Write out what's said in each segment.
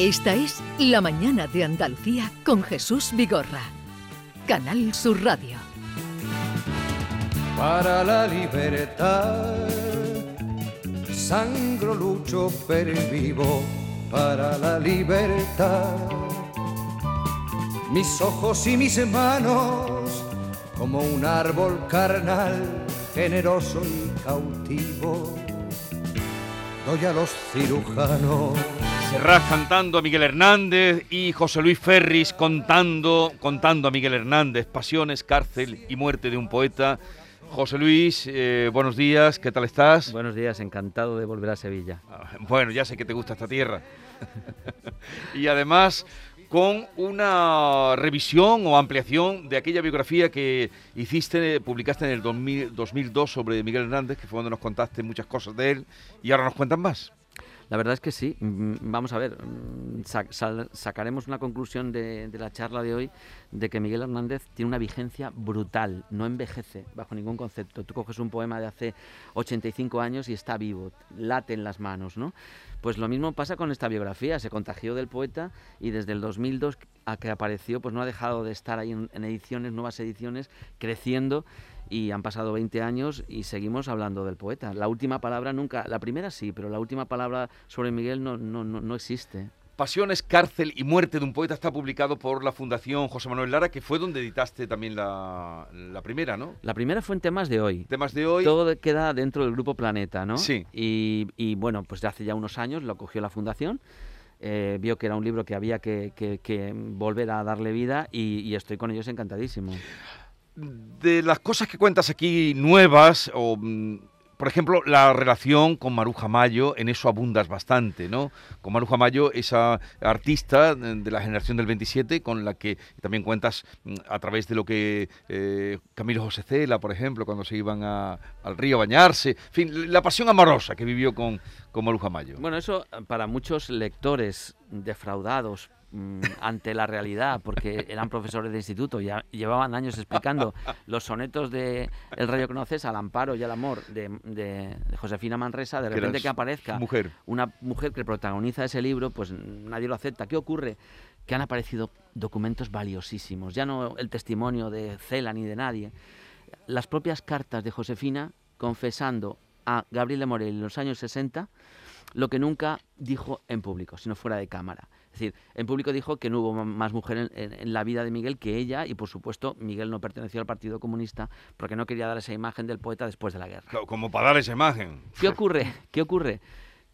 Esta es La Mañana de Andalucía con Jesús Vigorra. Canal Sur Radio. Para la libertad, sangro lucho per vivo para la libertad. Mis ojos y mis manos, como un árbol carnal, generoso y cautivo, doy a los cirujanos. Serrat cantando a Miguel Hernández y José Luis Ferris contando, contando a Miguel Hernández, pasiones, cárcel y muerte de un poeta. José Luis, eh, buenos días, ¿qué tal estás? Buenos días, encantado de volver a Sevilla. Ah, bueno, ya sé que te gusta esta tierra. y además con una revisión o ampliación de aquella biografía que hiciste, publicaste en el 2002 sobre Miguel Hernández, que fue donde nos contaste muchas cosas de él, y ahora nos cuentan más. La verdad es que sí. Mm, vamos a ver, mm, sacaremos una conclusión de, la charla de hoy de que Miguel Hernández tiene una vigencia brutal, no envejece bajo ningún concepto. Tú coges un poema de hace 85 años y está vivo, late en las manos, ¿no? Pues lo mismo pasa con esta biografía, se contagió del poeta y desde el 2002 a que apareció, pues no ha dejado de estar ahí en ediciones, nuevas ediciones, creciendo y han pasado 20 años y seguimos hablando del poeta. La última palabra nunca, la primera sí, pero la última palabra sobre Miguel no, no, no, existe. Pasiones, cárcel y muerte de un poeta está publicado por la Fundación José Manuel Lara, que fue donde editaste también la, la, primera, ¿no? La primera fue en Temas de Hoy. Temas de Hoy. Todo queda dentro del Grupo Planeta, ¿no? Sí. Y, y bueno, pues de hace ya unos años lo cogió la Fundación. Eh, vio que era un libro que había que, que, volver a darle vida y, y estoy con ellos encantadísimo de las cosas que cuentas aquí nuevas, o mm, por ejemplo, la relación con Maruja Mayo, en eso abundas bastante, ¿no? Con Maruja Mayo, esa artista de la generación del 27, con la que también cuentas mm, a través de lo que eh, Camilo José Cela, por ejemplo, cuando se iban al río a bañarse, en fin, la pasión amorosa que vivió con, con Maruja Mayo. Bueno, eso para muchos lectores defraudados Mm, ante la realidad, porque eran profesores de instituto, ya llevaban años explicando los sonetos de El rayo que conoces al amparo y al amor de, Josefina Manresa, de repente que aparezca una mujer que protagoniza ese libro, pues nadie lo acepta. ¿Qué ocurre? Que han aparecido documentos valiosísimos, ya no el testimonio de Cela ni de nadie, las propias cartas de Josefina confesando a Gabriel de Morel en los años 60 lo que nunca dijo en público, sino fuera de cámara. Decir, en público dijo que no hubo más mujer en, la vida de Miguel que ella y por supuesto Miguel no perteneció al Partido Comunista porque no quería dar esa imagen del poeta después de la guerra. como para dar esa imagen. ¿Qué ocurre? ¿Qué ocurre?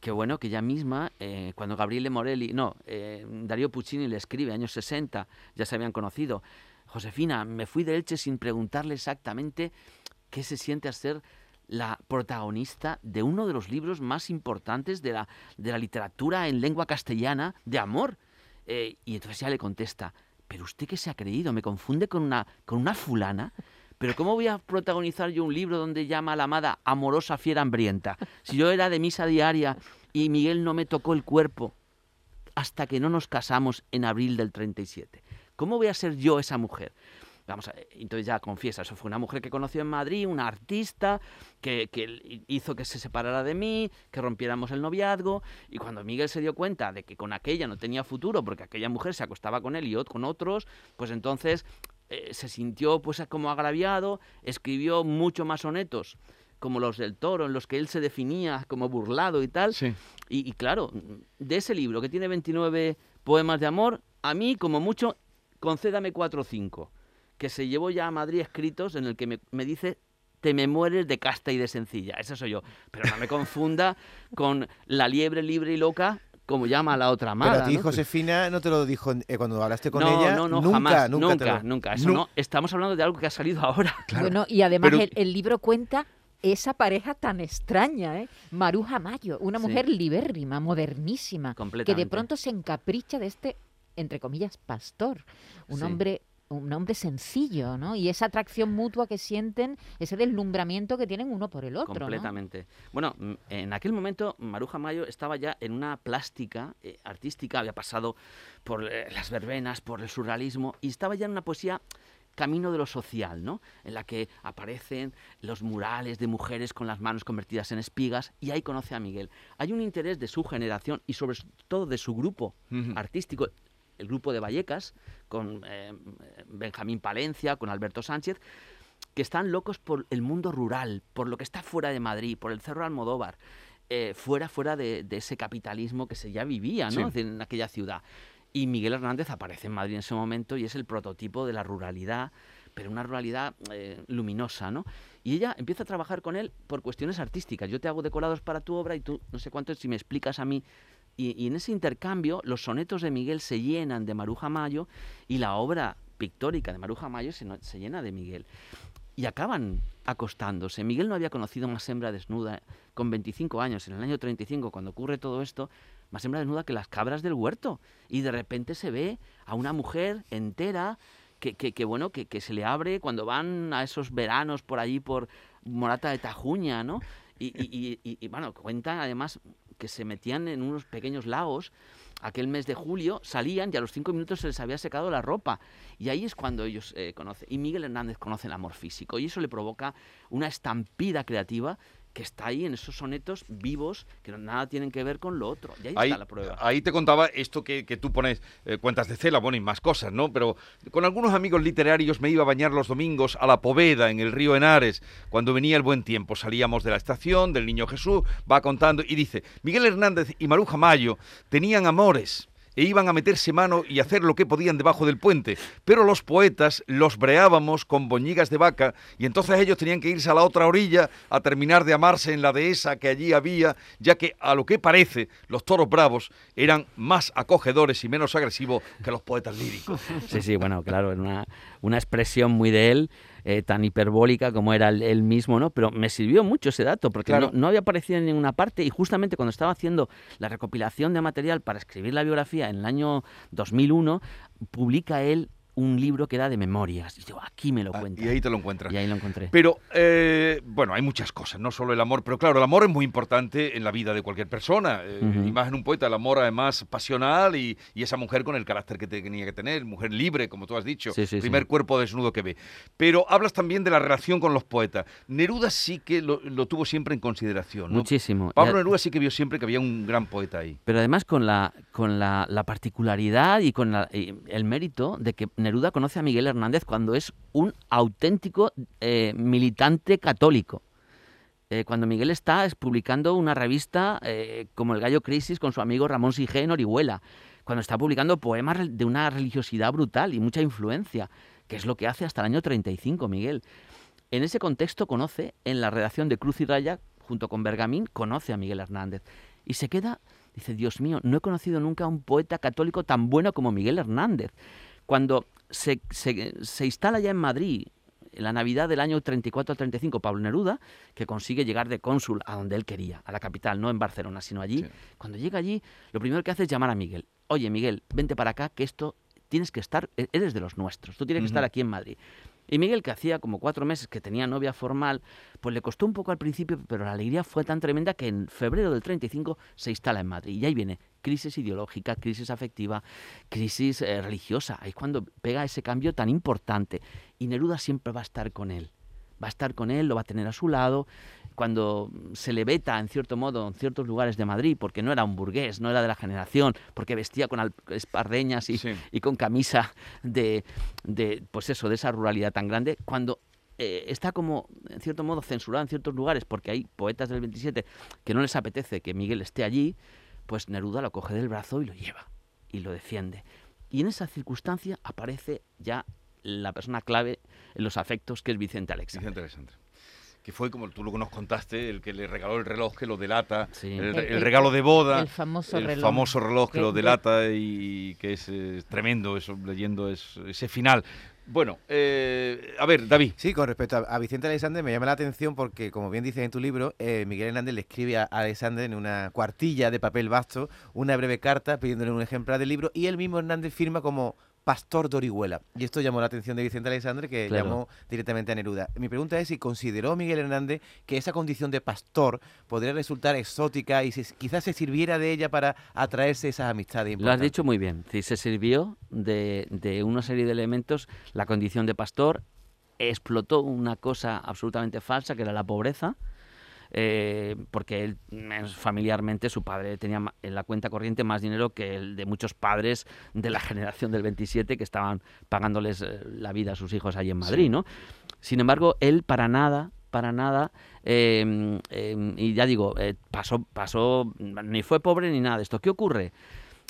Que bueno, que ella misma, eh, cuando Gabriele Morelli, no, eh, Darío Puccini le escribe, años 60, ya se habían conocido, Josefina, me fui de Elche sin preguntarle exactamente qué se siente hacer la protagonista de uno de los libros más importantes de la, de la literatura en lengua castellana de amor. Eh, y entonces ella le contesta, pero usted qué se ha creído, me confunde con una, con una fulana. Pero ¿cómo voy a protagonizar yo un libro donde llama a la amada amorosa fiera hambrienta? Si yo era de misa diaria y Miguel no me tocó el cuerpo hasta que no nos casamos en abril del 37. ¿Cómo voy a ser yo esa mujer? Vamos a, entonces ya confiesa, eso fue una mujer que conoció en Madrid, una artista, que, hizo que se separara de mí, que rompiéramos el noviazgo, y cuando Miguel se dio cuenta de que con aquella no tenía futuro, porque aquella mujer se acostaba con él y con otros, pues entonces eh, se sintió pues como agraviado, escribió mucho más sonetos como los del toro, en los que él se definía como burlado y tal. Y, y, claro, de ese libro que tiene 29 poemas de amor, a mí como mucho, concédame 4 o 5 que se llevó ya a Madrid escritos en el que me, dice te me mueres de casta y de sencilla. Esa soy yo. Pero no me confunda con la liebre libre y loca como llama a la otra madre. Pero a ti, ¿no? Josefina, no te lo dijo eh, cuando hablaste con no, ella. No, no, nunca, jamás, nunca, nunca, nunca. Eso no. Estamos hablando de algo que ha salido ahora. Bueno, y además el, libro cuenta esa pareja tan extraña, ¿eh? Maruja Mayo, una mujer libérrima, modernísima, que de pronto se encapricha de este, entre comillas, pastor, un hombre un hombre sencillo, ¿no? Y esa atracción mutua que sienten, ese deslumbramiento que tienen uno por el otro. Completamente. Bueno, mm, en aquel momento Maruja Mayo estaba ya en una plástica eh, artística, había pasado por eh, las verbenas, por el surrealismo, y estaba ya en una poesía camino de lo social, ¿no? En la que aparecen los murales de mujeres con las manos convertidas en espigas y ahí conoce a Miguel. Hay un interés de su generación y sobre todo de su grupo artístico, el grupo de Vallecas, con eh, Benjamín Palencia, con Alberto Sánchez, que están locos por el mundo rural, por lo que está fuera de Madrid, por el Cerro Almodóvar, eh, fuera, fuera de, ese capitalismo que se ya vivía ¿no? en aquella ciudad. Y Miguel Hernández aparece en Madrid en ese momento y es el prototipo de la ruralidad, pero una ruralidad eh, luminosa, ¿no? Y ella empieza a trabajar con él por cuestiones artísticas. Yo te hago decorados para tu obra y tú, no sé cuánto, si me explicas a mí y, en ese intercambio los sonetos de Miguel se llenan de Maruja Mayo y la obra pictórica de Maruja Mayo se, se llena de Miguel. Y acaban acostándose. Miguel no había conocido más hembra desnuda con 25 años, en el año 35, cuando ocurre todo esto, más hembra desnuda que las cabras del huerto. Y de repente se ve a una mujer entera que, que, bueno, que, que, se le abre cuando van a esos veranos por allí, por Morata de Tajuña, ¿no? Y, y, y, bueno, cuenta además que se metían en unos pequeños lagos aquel mes de julio, salían y a los cinco minutos se les había secado la ropa. Y ahí es cuando ellos eh, conocen. Y Miguel Hernández conoce el amor físico. Y eso le provoca una estampida creativa que está ahí en esos sonetos vivos que nada tienen que ver con lo otro. Y ahí, está la prueba. Ahí te contaba esto que, tú pones eh, cuentas de cela, bueno, y más cosas, ¿no? Pero con algunos amigos literarios me iba a bañar los domingos a la Poveda, en el río Henares, cuando venía el buen tiempo. Salíamos de la estación, del Niño Jesús, va contando y dice, Miguel Hernández y Maruja Mayo tenían amores e iban a meterse mano y hacer lo que podían debajo del puente, pero los poetas los breábamos con boñigas de vaca y entonces ellos tenían que irse a la otra orilla a terminar de amarse en la dehesa que allí había, ya que a lo que parece los toros bravos eran más acogedores y menos agresivos que los poetas líricos. Sí, sí, bueno, claro, una, una expresión muy de él. Eh, tan hiperbólica como era él mismo, ¿no? Pero me sirvió mucho ese dato, porque no, había aparecido en ninguna parte y justamente cuando estaba haciendo la recopilación de material para escribir la biografía en el año 2001, publica él un libro que era de memorias. Y yo, aquí me lo ah, cuento. y ahí te lo encuentras. Y ahí lo encontré. Pero, eh, bueno, hay muchas cosas, no solo el amor, pero claro, el amor es muy importante en la vida de cualquier persona. Eh, y más en un poeta, el amor además pasional y, esa mujer con el carácter que tenía que tener, mujer libre, como tú has dicho, primer cuerpo desnudo que ve. Pero hablas también de la relación con los poetas. Neruda sí que lo, tuvo siempre en consideración. Muchísimo. Pablo Neruda sí que vio siempre que había un gran poeta ahí. Pero además con la, con la, particularidad y con el mérito de que Neruda conoce a Miguel Hernández cuando es un auténtico eh, militante católico. Eh, cuando Miguel está publicando una revista eh, como El Gallo Crisis con su amigo Ramón Sige en Orihuela, cuando está publicando poemas de una religiosidad brutal y mucha influencia, que es lo que hace hasta el año 35 Miguel. En ese contexto conoce, en la redacción de Cruz y Raya, junto con Bergamín, conoce a Miguel Hernández. Y se queda, dice, Dios mío, no he conocido nunca a un poeta católico tan bueno como Miguel Hernández. Cuando se, instala ya en Madrid en la Navidad del año 34 al 35 Pablo Neruda, que consigue llegar de cónsul a donde él quería, a la capital, no en Barcelona, sino allí. Cuando llega allí, lo primero que hace es llamar a Miguel. Oye, Miguel, vente para acá, que esto tienes que estar, e-, eres de los nuestros, tú tienes que estar aquí en Madrid. Y Miguel, que hacía como cuatro meses que tenía novia formal, pues le costó un poco al principio, pero la alegría fue tan tremenda que en febrero del 35 se instala en Madrid. Y ahí viene crisis ideológica, crisis afectiva, crisis eh, religiosa. Ahí es cuando pega ese cambio tan importante. Y Neruda siempre va a estar con él. Va a estar con él, lo va a tener a su lado cuando se le veta, en cierto modo, en ciertos lugares de Madrid, porque no era un burgués, no era de la generación, porque vestía con espardeñas y, y con camisa de, de, pues eso, de esa ruralidad tan grande, cuando eh, está como, en cierto modo, censurado en ciertos lugares, porque hay poetas del 27 que no les apetece que Miguel esté allí, pues Neruda lo coge del brazo y lo lleva, y lo defiende. Y en esa circunstancia aparece ya la persona clave en los afectos, que es Vicente Alexandre. Vicente Alexandre que fue como tú lo que nos contaste, el que le regaló el reloj que lo delata, el, regalo de boda, el famoso reloj, famoso reloj que, lo delata y que es, tremendo eso, leyendo ese final. Bueno, eh, a ver, David. Sí, con respecto a, Vicente Alexander me llama la atención porque, como bien dices en tu libro, eh, Miguel Hernández le escribe a Alexander en una cuartilla de papel vasto una breve carta pidiéndole un ejemplar del libro y él mismo Hernández firma como pastor de Orihuela. Y esto llamó la atención de Vicente Alexandre, que llamó directamente a Neruda. Mi pregunta es si consideró Miguel Hernández que esa condición de pastor podría resultar exótica y si, quizás se sirviera de ella para atraerse esas amistades. Lo has dicho muy bien. Si se sirvió de, de una serie de elementos, la condición de pastor, explotó una cosa absolutamente falsa, que era la pobreza, eh, porque él, familiarmente su padre tenía en la cuenta corriente más dinero que el de muchos padres de la generación del 27 que estaban pagándoles eh, la vida a sus hijos allí en Madrid, ¿no? Sin embargo, él para nada, para nada, em, em, y ya digo, eh, pasó, pasó, ni fue pobre ni nada de esto. ¿Qué ocurre?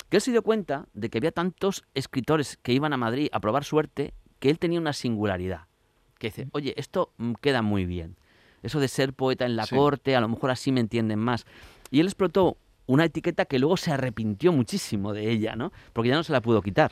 Que él se dio cuenta de que había tantos escritores que iban a Madrid a probar suerte que él tenía una singularidad. Que dice, oye, esto mm, queda muy bien eso de ser poeta en la corte, a lo mejor así me entienden más. Y él explotó una etiqueta que luego se arrepintió muchísimo de ella, ¿no? Porque ya no se la pudo quitar.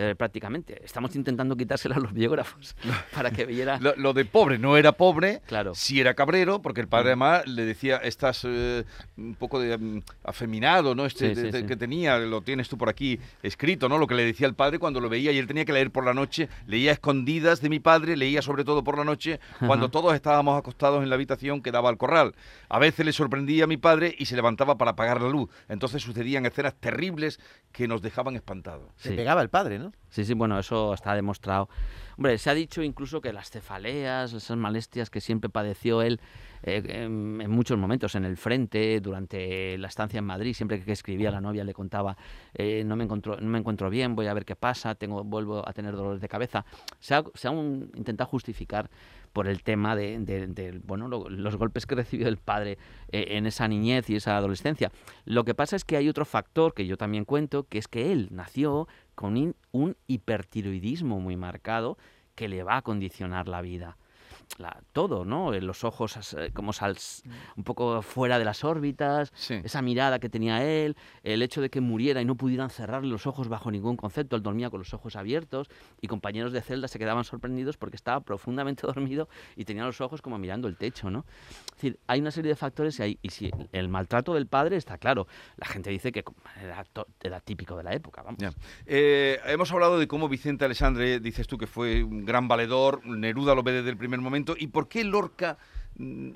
Eh, prácticamente. Estamos intentando quitársela a los biógrafos para que viera... lo, de pobre no era pobre, claro. sí era cabrero, porque el padre mm. además le decía, estás eh, un poco de, mm, afeminado, ¿no? Este que tenía, lo tienes tú por aquí escrito, ¿no? Lo que le decía el padre cuando lo veía y él tenía que leer por la noche, leía escondidas de mi padre, leía sobre todo por la noche, cuando todos estábamos acostados en la habitación que daba al corral. A veces le sorprendía a mi padre y se levantaba para apagar la luz. Entonces sucedían escenas terribles que nos dejaban espantados. Se pegaba el padre, ¿no? Sí, sí, bueno, eso está demostrado. Hombre, se ha dicho incluso que las cefaleas, esas molestias que siempre padeció él eh, en, muchos momentos en el frente, durante la estancia en Madrid, siempre que escribía la novia le contaba, eh, no, me encuentro, no me encuentro bien, voy a ver qué pasa, tengo, vuelvo a tener dolores de cabeza. Se ha, se ha intentado justificar por el tema de, bueno, los golpes que recibió el padre eh, en esa niñez y esa adolescencia. Lo que pasa es que hay otro factor que yo también cuento, que es que él nació con un hipertiroidismo muy marcado que le va a condicionar la vida todo, ¿no? Eh, los ojos eh, como sal, un poco fuera de las órbitas, esa mirada que tenía él, el hecho de que muriera y no pudieran cerrarle los ojos bajo ningún concepto, él dormía con los ojos abiertos y compañeros de celda se quedaban sorprendidos porque estaba profundamente dormido y tenía los ojos como mirando el techo, ¿no? Es decir, hay una serie de factores y, hay, y si el maltrato del padre está claro, la gente dice que era, típico de la época, vamos. Eh, hemos hablado de cómo Vicente Alexandre, dices tú que fue un gran valedor, Neruda lo ve desde el primer momento, ¿Y por qué Lorca mm,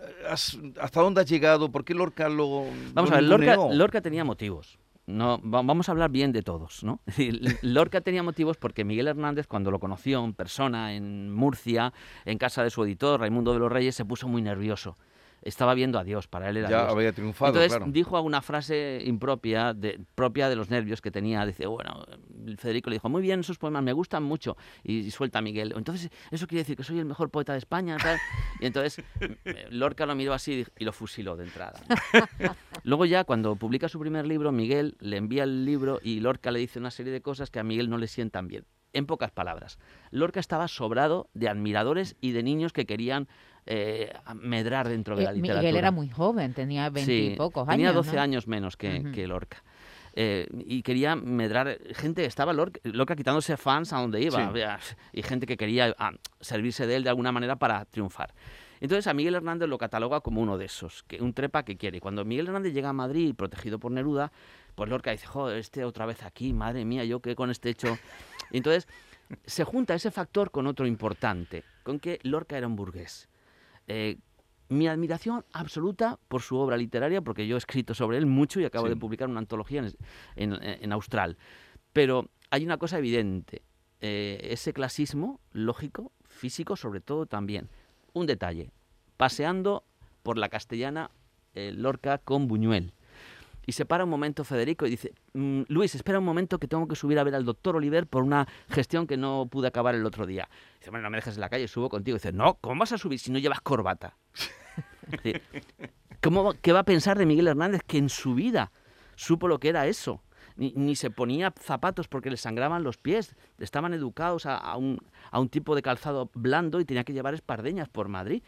¿Hasta dónde has llegado? ¿Por qué Lorca lo.? Vamos a ver, Lorca, tenía motivos. No, vamos a hablar bien de todos, ¿no? Lorca tenía motivos porque Miguel Hernández, cuando lo conoció en persona en Murcia, en casa de su editor, Raimundo de los Reyes, se puso muy nervioso estaba viendo a Dios, para él era ya había triunfado, Entonces dijo una frase impropia, de, propia de los nervios que tenía. Dice, bueno, Federico le dijo, muy bien, esos poemas me gustan mucho. Y, suelta a Miguel. Entonces, eso quiere decir que soy el mejor poeta de España. Y entonces Lorca lo miró así y lo fusiló de entrada. Luego ya, cuando publica su primer libro, Miguel le envía el libro y Lorca le dice una serie de cosas que a Miguel no le sientan bien. En pocas palabras, Lorca estaba sobrado de admiradores y de niños que querían eh, medrar dentro de la literatura. Miguel era muy joven, tenía veintipocos años. Tenía 12 años menos que, Lorca. Eh, y quería medrar gente estaba Lorca, quitándose fans a donde iba y gente que quería ah, servirse de él de alguna manera para triunfar entonces a Miguel Hernández lo cataloga como uno de esos que un trepa que quiere y cuando Miguel Hernández llega a Madrid protegido por Neruda pues Lorca dice joder este otra vez aquí madre mía yo qué con este hecho y entonces se junta ese factor con otro importante con que Lorca era un burgués eh, mi admiración absoluta por su obra literaria, porque yo he escrito sobre él mucho y acabo de publicar una antología en, Austral. Pero hay una cosa evidente, eh, ese clasismo lógico, físico sobre todo también. Un detalle, paseando por la castellana eh, Lorca con Buñuel. Y se para un momento Federico y dice, mm, Luis, espera un momento que tengo que subir a ver al doctor Oliver por una gestión que no pude acabar el otro día. Dice, bueno, no me dejes en la calle, subo contigo. dice, no, ¿cómo vas a subir si no llevas corbata? ¿Cómo, ¿Qué va a pensar de Miguel Hernández que en su vida supo lo que era eso? Ni, se ponía zapatos porque le sangraban los pies. Estaban educados a, un, a un tipo de calzado blando y tenía que llevar espardeñas por Madrid.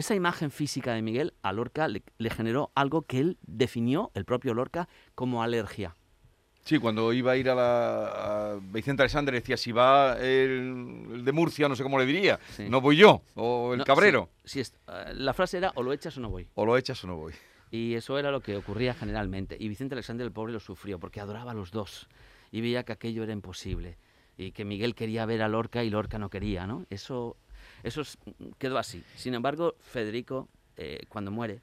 Esa imagen física de Miguel a Lorca le, generó algo que él definió, el propio Lorca, como alergia. Sí, cuando iba a ir a la Vicente Alexander decía, si va el, de Murcia, no sé cómo le diría, no voy yo, o el cabrero. Sí, eh, la frase era, o lo echas o no voy. O lo echas o no voy. Y eso era lo que ocurría generalmente. Y Vicente Alexander el pobre lo sufrió, porque adoraba a los dos, y veía que aquello era imposible. y que Miguel quería ver a Lorca y Lorca no quería, ¿no? Eso, eso quedó así. Sin embargo, Federico, eh, cuando muere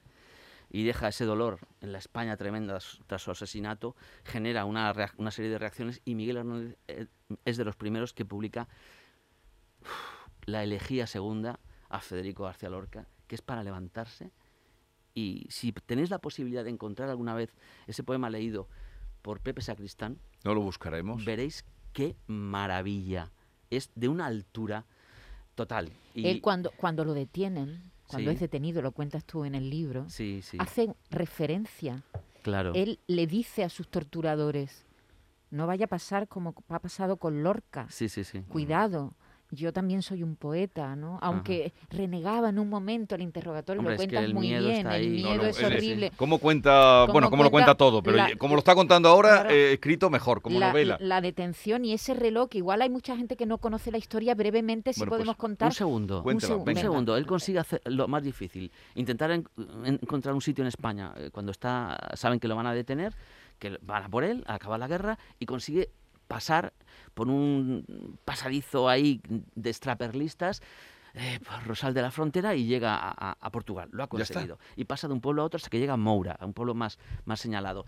y deja ese dolor en la España tremenda tras su asesinato, genera una, una serie de reacciones y Miguel Hernández eh, es de los primeros que publica la elegía segunda a Federico García Lorca, que es para levantarse. Y si tenéis la posibilidad de encontrar alguna vez ese poema leído por Pepe Sacristán, no lo buscaremos. Veréis qué maravilla. Es de una altura total. Y... Él cuando, cuando lo detienen, cuando es detenido, lo cuentas tú en el libro, hace referencia. Claro. Él le dice a sus torturadores, no vaya a pasar como ha pasado con Lorca. Sí, sí, sí. Cuidado yo también soy un poeta, ¿no? Aunque renegaba en un momento el interrogatorio, lo cuentas muy bien, el miedo es horrible. ¿Cómo cuenta, bueno, cómo lo cuenta todo, pero como lo está contando ahora, eh, escrito mejor, como novela. La detención y ese reloj, igual hay mucha gente que no conoce la historia, brevemente si podemos pues, contar. Un segundo, un, segundo, él consigue hacer lo más difícil, intentar encontrar un sitio en España, eh, cuando está, saben que lo van a detener, que van a por él, a acabar la guerra, y consigue pasar por un pasadizo ahí de extraperlistas, eh, por Rosal de la Frontera y llega a, Portugal. Lo ha conseguido. Y pasa de un pueblo a otro hasta que llega a Moura, a un pueblo más, más señalado.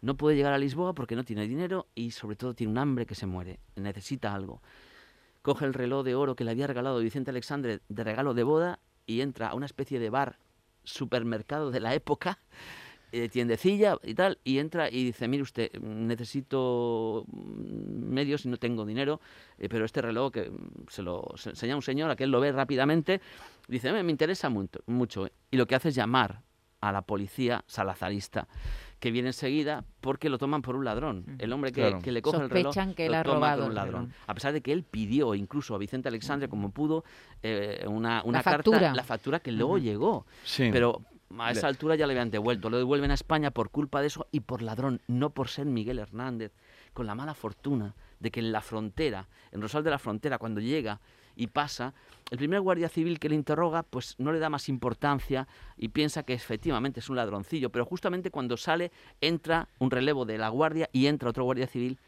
No puede llegar a Lisboa porque no tiene dinero y sobre todo tiene un hambre que se muere. Necesita algo. Coge el reloj de oro que le había regalado Vicente Alexandre de regalo de boda y entra a una especie de bar supermercado de la época eh, tiendecilla y tal, y entra y dice, mire usted, necesito medios y no tengo dinero, eh, pero este reloj que se lo enseña un señor, aquel lo ve rápidamente, dice, me, interesa mucho, mucho, y lo que hace es llamar a la policía salazarista que viene enseguida porque lo toman por un ladrón. El hombre que, le coge el reloj que lo toma por un ladrón. A pesar de que él pidió incluso a Vicente Alexandre, como pudo, eh, una, una carta, factura. la factura que luego llegó. Pero a esa altura ya le habían devuelto. Lo devuelven a España por culpa de eso y por ladrón, no por ser Miguel Hernández, con la mala fortuna de que en la frontera, en Rosal de la Frontera, cuando llega y pasa, el primer guardia civil que le interroga, pues no le da más importancia y piensa que efectivamente es un ladroncillo, pero justamente cuando sale entra un relevo de la guardia y entra otro guardia civil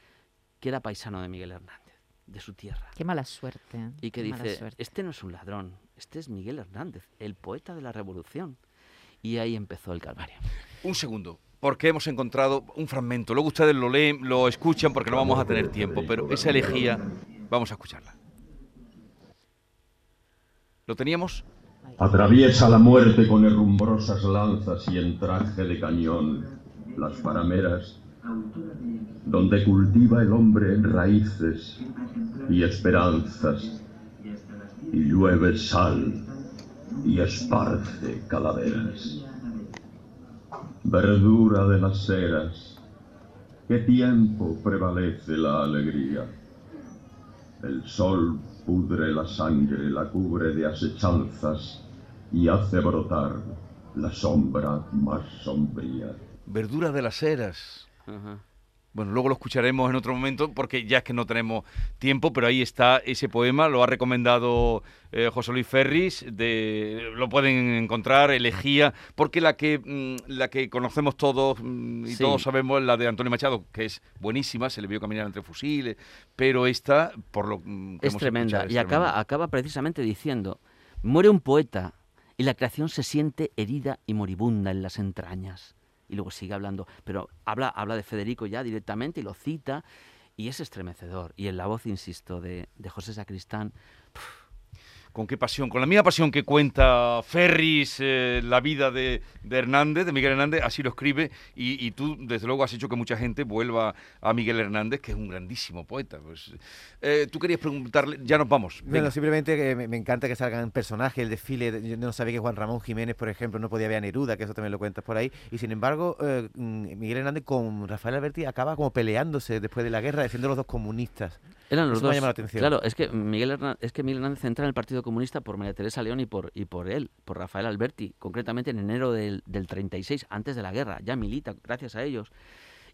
que era paisano de Miguel Hernández, de su tierra. Qué mala suerte. Y que dice, este no es un ladrón, este es Miguel Hernández, el poeta de la revolución y ahí empezó el calvario. Un segundo, porque hemos encontrado un fragmento. Luego ustedes lo leen, lo escuchan porque no vamos a tener tiempo, pero esa elegía, vamos a escucharla. ¿Lo teníamos? Atraviesa la muerte con herrumbrosas lanzas y en traje de cañón las parameras, donde cultiva el hombre en raíces y esperanzas, y llueve sal y esparce calaveras. Verdura de las eras, ¿qué tiempo prevalece la alegría? El sol pudre la sangre, la cubre de asechanzas y hace brotar la sombra más sombría. Verdura de las eras. Bueno, luego lo escucharemos en otro momento porque ya es que no tenemos tiempo, pero ahí está ese poema, lo ha recomendado eh, José Luis Ferris, de, lo pueden encontrar, elegía, porque la que, mm, la que conocemos todos mm, y todos sabemos es la de Antonio Machado, que es buenísima, se le vio caminar entre fusiles, pero esta, por lo mm, que es tremenda, y acaba, acaba precisamente diciendo, muere un poeta y la creación se siente herida y moribunda en las entrañas y luego sigue hablando, pero habla, habla de Federico ya directamente y lo cita y es estremecedor. Y en la voz, insisto, de, de José Sacristán, con qué pasión, con la misma pasión que cuenta Ferris eh, la vida de, Hernández, de Miguel Hernández, así lo escribe y, tú desde luego has hecho que mucha gente vuelva a Miguel Hernández, que es un grandísimo poeta. Pues, eh, tú querías preguntarle, ya nos vamos. Bueno, simplemente que me, encanta que salgan personajes, el desfile, yo no sabía que Juan Ramón Jiménez, por ejemplo, no podía ver a Neruda, que eso también lo cuentas por ahí, y sin embargo eh, mm, Miguel Hernández con Rafael Alberti acaba como peleándose después de la guerra, defiende a los dos comunistas. Eran los dos. Claro, es que Miguel Hernández, es que Miguel Hernández entra en el Partido Comunista por María Teresa León y por, y por él, por Rafael Alberti, concretamente en enero del, del 36, antes de la guerra. Ya milita, gracias a ellos.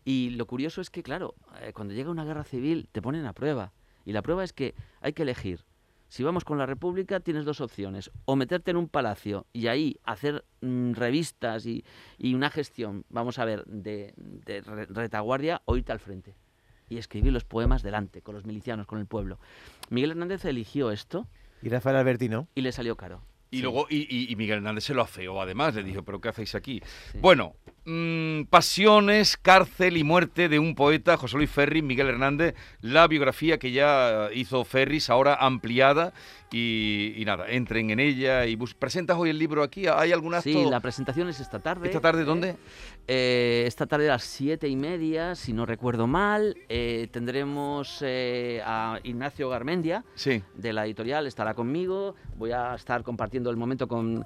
Y lo curioso es que, claro, eh, cuando llega una guerra civil te ponen a prueba. Y la prueba es que hay que elegir. Si vamos con la República, tienes dos opciones. O meterte en un palacio y ahí hacer mm, revistas y, y, una gestión, vamos a ver, de, de retaguardia o irte al frente. Y escribir los poemas delante, con los milicianos, con el pueblo. Miguel Hernández eligió esto. Y Rafael Alberti no. Y le salió caro. Y luego, y, Miguel Hernández se lo afeó además, le dijo, pero ¿qué hacéis aquí? Bueno, mm, Pasiones, cárcel y muerte de un poeta, José Luis Ferris, Miguel Hernández, la biografía que ya hizo Ferris, ahora ampliada, y, nada, entren en ella y ¿Presentas hoy el libro aquí? ¿Hay algún acto? Sí, la presentación es esta tarde. ¿Esta tarde dónde? Eh, esta tarde a las siete y media, si no recuerdo mal. Eh, tendremos eh, a Ignacio Garmendia, de la editorial, estará conmigo. Voy a estar compartiendo el momento con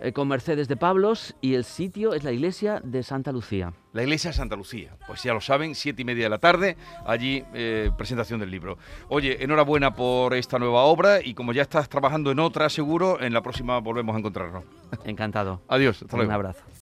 eh, con Mercedes de Pablos y el sitio es la iglesia de Santa Lucía. La iglesia de Santa Lucía, pues ya lo saben, siete y media de la tarde, allí eh, presentación del libro. Oye, enhorabuena por esta nueva obra y como ya estás trabajando en otra, seguro, en la próxima volvemos a encontrarnos. Encantado. Adiós, hasta luego. Un abrazo.